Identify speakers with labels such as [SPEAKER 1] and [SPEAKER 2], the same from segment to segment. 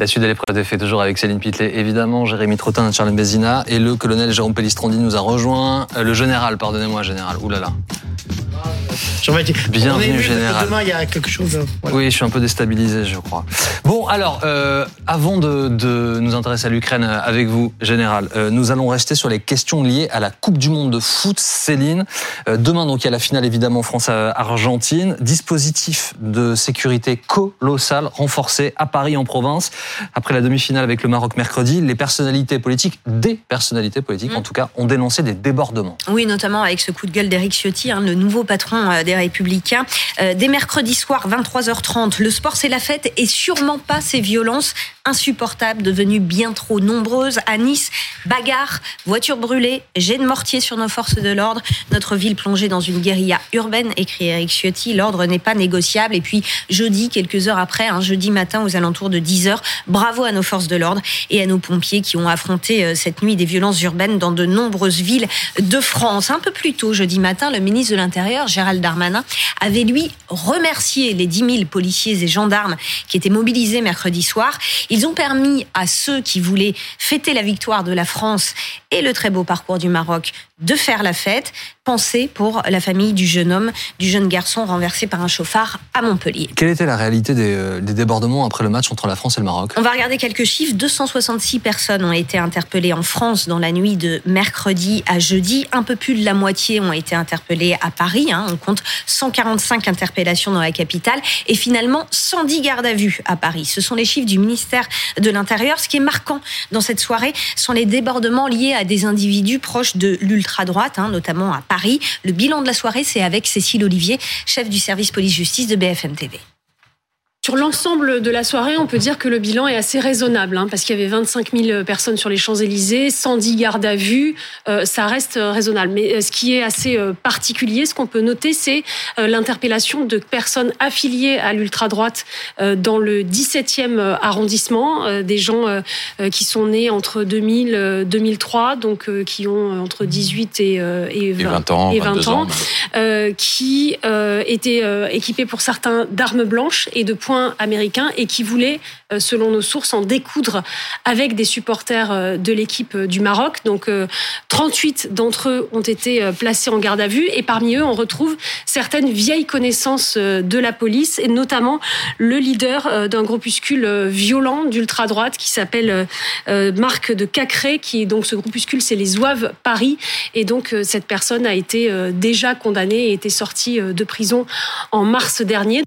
[SPEAKER 1] La suite de l'épreuve est toujours avec Céline Pitlet, évidemment, Jérémy Trottin, Charles Bézina, et le colonel Jérôme Pellistrandi nous a rejoint. Euh, le général, pardonnez-moi, général. Ouh là là. Bienvenue, général.
[SPEAKER 2] Demain, il y a quelque chose. euh, voilà.
[SPEAKER 1] Oui, je suis un peu déstabilisé, je crois. Bon, alors, euh, avant de, de nous intéresser à l'Ukraine euh, avec vous, Général, euh, nous allons rester sur les questions liées à la Coupe du Monde de foot, Céline. Euh, demain, donc, il y a la finale, évidemment, France-Argentine. Dispositif de sécurité colossal, renforcé à Paris, en province. Après la demi-finale avec le Maroc mercredi, les personnalités politiques, des personnalités politiques,
[SPEAKER 3] Mm.
[SPEAKER 1] en tout cas, ont dénoncé des débordements.
[SPEAKER 3] Oui, notamment avec ce coup de gueule d'Éric Ciotti, hein, le nouveau patron euh, des Républicains. Euh, dès mercredi soir, 23h30, le sport c'est la fête et sûrement pas ces violences insupportables devenues bien trop nombreuses. À Nice, bagarre, voitures brûlées, jets de mortier sur nos forces de l'ordre. Notre ville plongée dans une guérilla urbaine, écrit Éric Ciotti. L'ordre n'est pas négociable. Et puis, jeudi, quelques heures après, un jeudi matin aux alentours de 10h, bravo à nos forces de l'ordre et à nos pompiers qui ont affronté euh, cette nuit des violences urbaines dans de nombreuses villes de France. Un peu plus tôt, jeudi matin, le ministre de l'Intérieur, Gérald Darmanin, avait lui remercié les 10 000 policiers et gendarmes qui étaient mobilisés mercredi soir. Ils ont permis à ceux qui voulaient fêter la victoire de la France et le très beau parcours du Maroc de faire la fête. Pour la famille du jeune homme, du jeune garçon renversé par un chauffard à Montpellier.
[SPEAKER 1] Quelle était la réalité des, euh, des débordements après le match entre la France et le Maroc?
[SPEAKER 3] On va regarder quelques chiffres. 266 personnes ont été interpellées en France dans la nuit de mercredi à jeudi. Un peu plus de la moitié ont été interpellées à Paris. hein. On compte 145 interpellations dans la capitale et finalement 110 gardes à vue à Paris. Ce sont les chiffres du ministère de l'Intérieur. Ce qui est marquant dans cette soirée sont les débordements liés à des individus proches de l'ultra-droite, hein, notamment à Paris. Le bilan de la soirée, c'est avec Cécile Olivier, chef du service police-justice de BFM TV.
[SPEAKER 4] Sur l'ensemble de la soirée, on peut dire que le bilan est assez raisonnable, hein, parce qu'il y avait 25 000 personnes sur les Champs-Élysées, 110 gardes à vue, euh, ça reste raisonnable. Mais euh, ce qui est assez euh, particulier, ce qu'on peut noter, c'est l'interpellation de personnes affiliées à l'ultra-droite dans le 17e arrondissement, des gens qui sont nés entre 2000 euh, 2003, donc qui ont entre 18 et, euh, et 20,
[SPEAKER 5] Et 20 ans,
[SPEAKER 4] et 20
[SPEAKER 5] 22
[SPEAKER 4] ans
[SPEAKER 5] ans.
[SPEAKER 4] qui étaient équipés pour certains d'armes blanches et de points américains et qui voulaient, euh, selon nos sources, en découdre avec des supporters euh, de l'équipe euh, du Maroc. Donc euh, 38 d'entre eux ont été placés en garde à vue et parmi eux, on retrouve certaines vieilles connaissances de la police et notamment le leader d'un groupuscule violent d'ultra-droite qui s'appelle Marc de Cacré, qui est donc ce groupuscule, c'est les Zouaves Paris. Et donc cette personne a été déjà condamnée et était sortie de prison en mars dernier.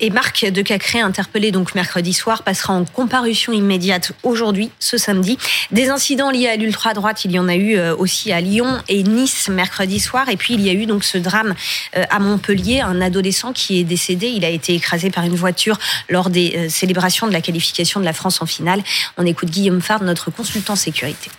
[SPEAKER 3] Et Marc de Cacré, interpellé donc mercredi soir, passera en comparution immédiate aujourd'hui, ce samedi. Des incidents liés à l'ultra-droite, il y en a eu euh, aussi à Lyon et Nice mercredi soir. Et puis il y a eu donc ce drame euh, à Montpellier, un adolescent qui est décédé. Il a été écrasé par une voiture lors des euh, célébrations de la qualification de la France en finale. On écoute Guillaume Fard, notre consultant sécurité.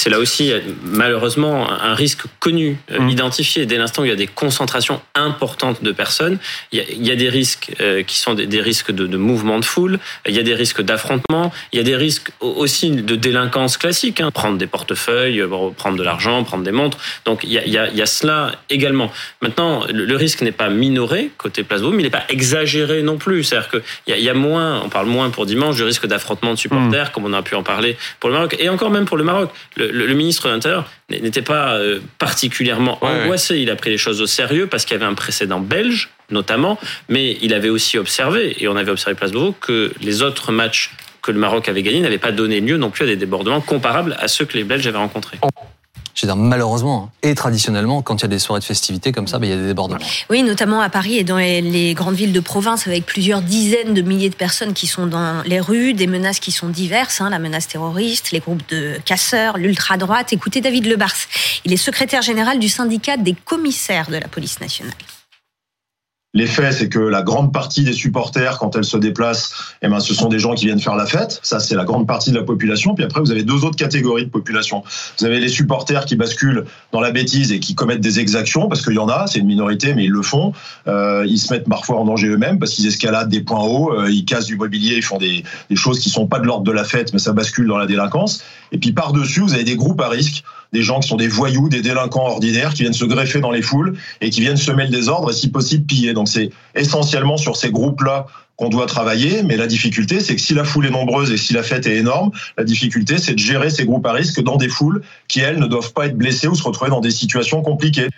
[SPEAKER 6] C'est là aussi euh, malheureusement un risque connu, euh,
[SPEAKER 1] Mm.
[SPEAKER 6] identifié. Dès l'instant où il y a des concentrations importantes de personnes, il y a, il y a des risques euh, qui sont des, des risques de, de mouvement de foule, il y a des risques d'affrontement, il y a des risques au- aussi de délinquance classique, hein. prendre des portefeuilles, euh, prendre de l'argent, prendre des montres. Donc il y a, il y a- il y a cela également. Maintenant, le, le risque n'est pas minoré côté Place mais il n'est pas exagéré non plus. C'est-à-dire qu'il y, a- il y a moins, on parle moins pour dimanche du risque d'affrontement de supporters, comme on a pu en parler pour le Maroc, et encore même pour le Maroc. Le, le- le ministre de l'Intérieur n'était pas euh, particulièrement
[SPEAKER 5] Ouais, ouais.
[SPEAKER 6] angoissé. Il a pris les choses au sérieux parce qu'il y avait un précédent belge, notamment, mais il avait aussi observé, et on avait observé Place Beauvau, que les autres matchs que le Maroc avait gagnés n'avaient pas donné lieu non plus à des débordements comparables à ceux que les Belges avaient rencontrés.
[SPEAKER 1] Je veux malheureusement, hein, et traditionnellement, quand il y a des soirées de festivités comme ça, ben, il y a des débordements.
[SPEAKER 3] Oui, notamment à Paris et dans les, les grandes villes de province, avec plusieurs dizaines de milliers de personnes qui sont dans les rues, des menaces qui sont diverses, hein, la menace terroriste, les groupes de casseurs, l'ultra-droite. Écoutez David Lebars, il est secrétaire général du syndicat des commissaires de la police nationale.
[SPEAKER 7] Les faits, c'est que la grande partie des supporters, quand elles se déplacent, eh ben, ce sont des gens qui viennent faire la fête. Ça, c'est la grande partie de la population. Puis après, vous avez deux autres catégories de population. Vous avez les supporters qui basculent dans la bêtise et qui commettent des exactions, parce qu'il y en a, c'est une minorité, mais ils le font. Euh, ils se mettent parfois en danger eux-mêmes parce qu'ils escaladent des points hauts, euh, ils cassent du mobilier, ils font des, des choses qui sont pas de l'ordre de la fête, mais ça bascule dans la délinquance. Et puis par-dessus, vous avez des groupes à risque des gens qui sont des voyous, des délinquants ordinaires, qui viennent se greffer dans les foules et qui viennent semer le désordre et si possible piller. Donc c'est essentiellement sur ces groupes-là qu'on doit travailler, mais la difficulté, c'est que si la foule est nombreuse et si la fête est énorme, la difficulté, c'est de gérer ces groupes à risque dans des foules qui, elles, ne doivent pas être blessées ou se retrouver dans des situations compliquées.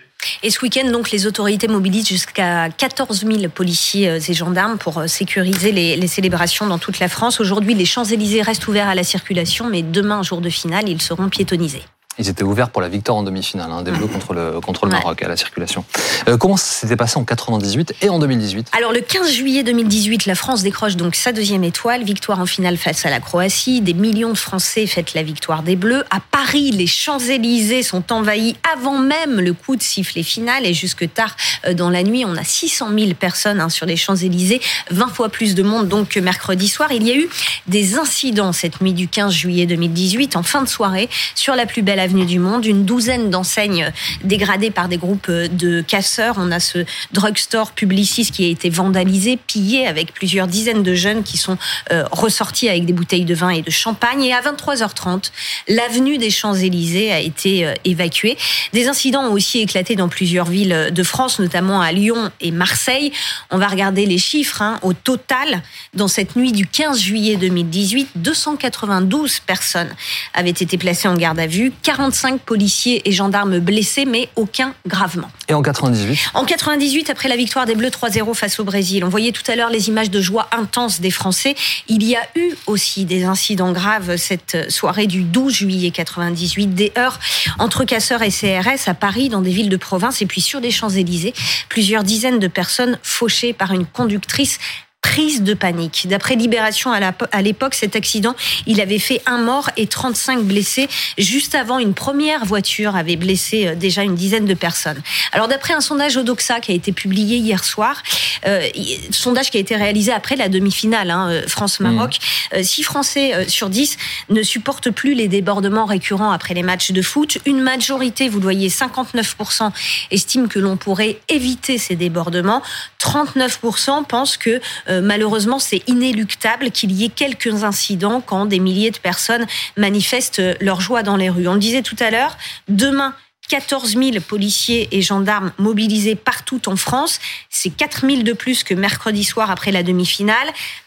[SPEAKER 3] Et ce week-end, donc, les autorités mobilisent jusqu'à 14 000 policiers euh, et gendarmes pour euh, sécuriser les, célébrations dans toute la France. Aujourd'hui, les Champs-Élysées restent ouverts à la circulation, mais demain, jour de finale, ils seront piétonnisés.
[SPEAKER 1] Ils étaient ouverts pour la victoire en demi-finale, hein, des Bleus contre le, contre le Maroc à la circulation. Euh, comment s'était passé en 98 et en 2018
[SPEAKER 3] Alors le 15 juillet 2018, la France décroche donc sa deuxième étoile, victoire en finale face à la Croatie. Des millions de Français fêtent la victoire des Bleus. À Paris, les Champs-Élysées sont envahis avant même le coup de sifflet final et jusque tard euh, dans la nuit, on a 600 000 personnes hein, sur les Champs-Élysées, 20 fois plus de monde donc que mercredi soir. Il y a eu des incidents cette nuit du 15 juillet 2018 en fin de soirée sur la plus belle avenue du monde, une douzaine d'enseignes dégradées par des groupes de casseurs. On a ce drugstore Publicis qui a été vandalisé, pillé avec plusieurs dizaines de jeunes qui sont euh, ressortis avec des bouteilles de vin et de champagne. Et à 23h30, l'avenue des Champs-Élysées a été euh, évacuée. Des incidents ont aussi éclaté dans plusieurs villes de France, notamment à Lyon et Marseille. On va regarder les chiffres. Hein. Au total, dans cette nuit du 15 juillet 2018, 292 personnes avaient été placées en garde à vue. 45 policiers et gendarmes blessés, mais aucun gravement.
[SPEAKER 1] Et en 98
[SPEAKER 3] En 98, après la victoire des Bleus 3-0 face au Brésil, on voyait tout à l'heure les images de joie intense des Français. Il y a eu aussi des incidents graves cette soirée du 12 juillet 98, des heurts entre casseurs et CRS à Paris, dans des villes de province et puis sur des Champs-Élysées. Plusieurs dizaines de personnes fauchées par une conductrice prise de panique. D'après Libération à l'époque, cet accident, il avait fait un mort et 35 blessés. Juste avant, une première voiture avait blessé euh, déjà une dizaine de personnes. Alors d'après un sondage Odoxa qui a été publié hier soir, euh, sondage qui a été réalisé après la demi-finale hein, euh, France-Maroc, 6 mmh. Français sur 10 ne supportent plus les débordements récurrents après les matchs de foot. Une majorité, vous le voyez, 59% estiment que l'on pourrait éviter ces débordements. 39% pensent que euh, malheureusement, c'est inéluctable qu'il y ait quelques incidents quand des milliers de personnes manifestent leur joie dans les rues. On le disait tout à l'heure, demain, 14 000 policiers et gendarmes mobilisés partout en France. C'est 4 000 de plus que mercredi soir après la demi-finale.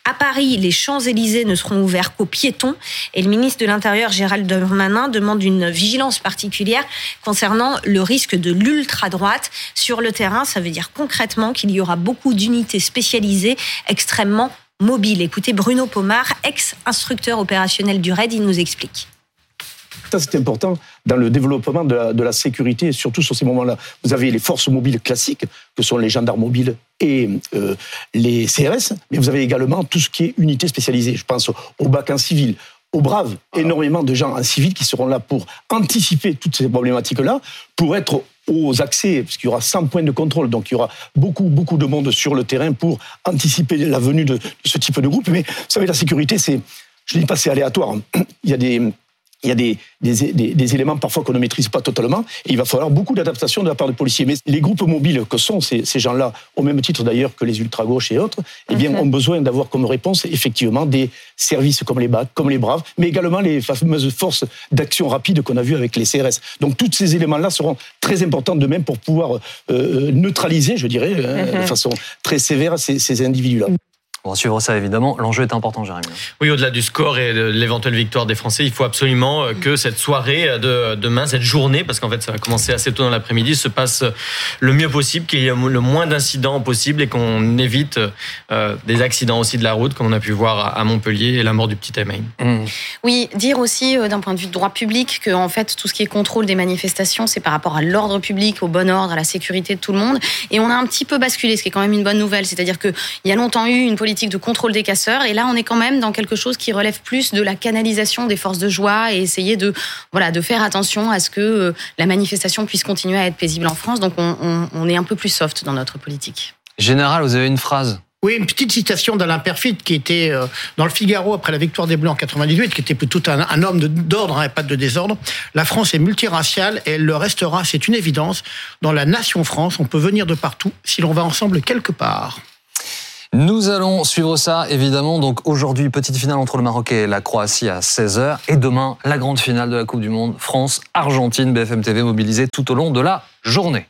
[SPEAKER 3] À Paris, les Champs-Élysées ne seront ouverts qu'aux piétons. Et le ministre de l'Intérieur, Gérald Darmanin, demande une vigilance particulière concernant le risque de l'ultra-droite sur le terrain. Ça veut dire concrètement qu'il y aura beaucoup d'unités spécialisées extrêmement mobiles. Écoutez Bruno Pomar, ex-instructeur opérationnel du RAID, il nous explique.
[SPEAKER 2] Ça, c'est important dans le développement de la, de la sécurité, surtout sur ces moments-là. Vous avez les forces mobiles classiques, que sont les gendarmes mobiles et euh, les CRS, mais vous avez également tout ce qui est unité spécialisée. Je pense au bac en civil, aux braves, énormément de gens en civil qui seront là pour anticiper toutes ces problématiques-là, pour être aux accès, parce qu'il y aura 100 points de contrôle, donc il y aura beaucoup, beaucoup de monde sur le terrain pour anticiper la venue de, ce type de groupe. Mais vous savez, la sécurité, c'est, je ne dis pas c'est aléatoire. Il y a des, il y a des, des, des, éléments parfois qu'on ne maîtrise pas totalement. Et il va falloir beaucoup d'adaptation de la part des policiers. Mais les groupes mobiles que sont ces, ces gens-là, au même titre d'ailleurs que les ultra-gauches et autres, eh bien, mhm. ont besoin d'avoir comme réponse effectivement des services comme les BAC, comme les Braves, mais également les fameuses forces d'action rapide qu'on a vues avec les CRS. Donc tous ces éléments-là seront très importants de même pour pouvoir euh, neutraliser, je dirais, hein, de mhm. façon très sévère ces, ces individus-là.
[SPEAKER 1] On va suivre ça évidemment. L'enjeu est important, Jérémy.
[SPEAKER 6] Oui, au-delà du score et de l'éventuelle victoire des Français, il faut absolument euh, que cette soirée de demain, cette journée, parce qu'en fait ça va commencer assez tôt dans l'après-midi, se passe le mieux possible, qu'il y ait le moins d'incidents possible et qu'on évite euh, des accidents aussi de la route, comme on a pu voir à Montpellier et la mort du petit Email.
[SPEAKER 3] Mmh. Oui, dire aussi euh, d'un point de vue de droit public que en fait tout ce qui est contrôle des manifestations, c'est par rapport à l'ordre public, au bon ordre, à la sécurité de tout le monde. Et on a un petit peu basculé, ce qui est quand même une bonne nouvelle. C'est-à-dire qu'il y a longtemps eu une politique de contrôle des casseurs. Et là, on est quand même dans quelque chose qui relève plus de la canalisation des forces de joie et essayer de, voilà, de faire attention à ce que euh, la manifestation puisse continuer à être paisible en France. Donc, on, est un peu plus soft dans notre politique.
[SPEAKER 1] Général, vous avez une phrase?
[SPEAKER 5] Oui, une petite citation d'Alain Perfit qui était euh, dans le Figaro après la victoire des Bleus en 98, qui était plutôt un, homme d'ordre et hein, pas de désordre. La France est multiraciale et elle le restera, c'est une évidence. Dans la nation France, on peut venir de partout si l'on va ensemble quelque part.
[SPEAKER 1] Nous allons suivre ça, évidemment. Donc aujourd'hui, petite finale entre le Maroc et la Croatie à 16h. Et demain, la grande finale de la Coupe du Monde, France-Argentine, BFM TV mobilisée tout au long de la journée.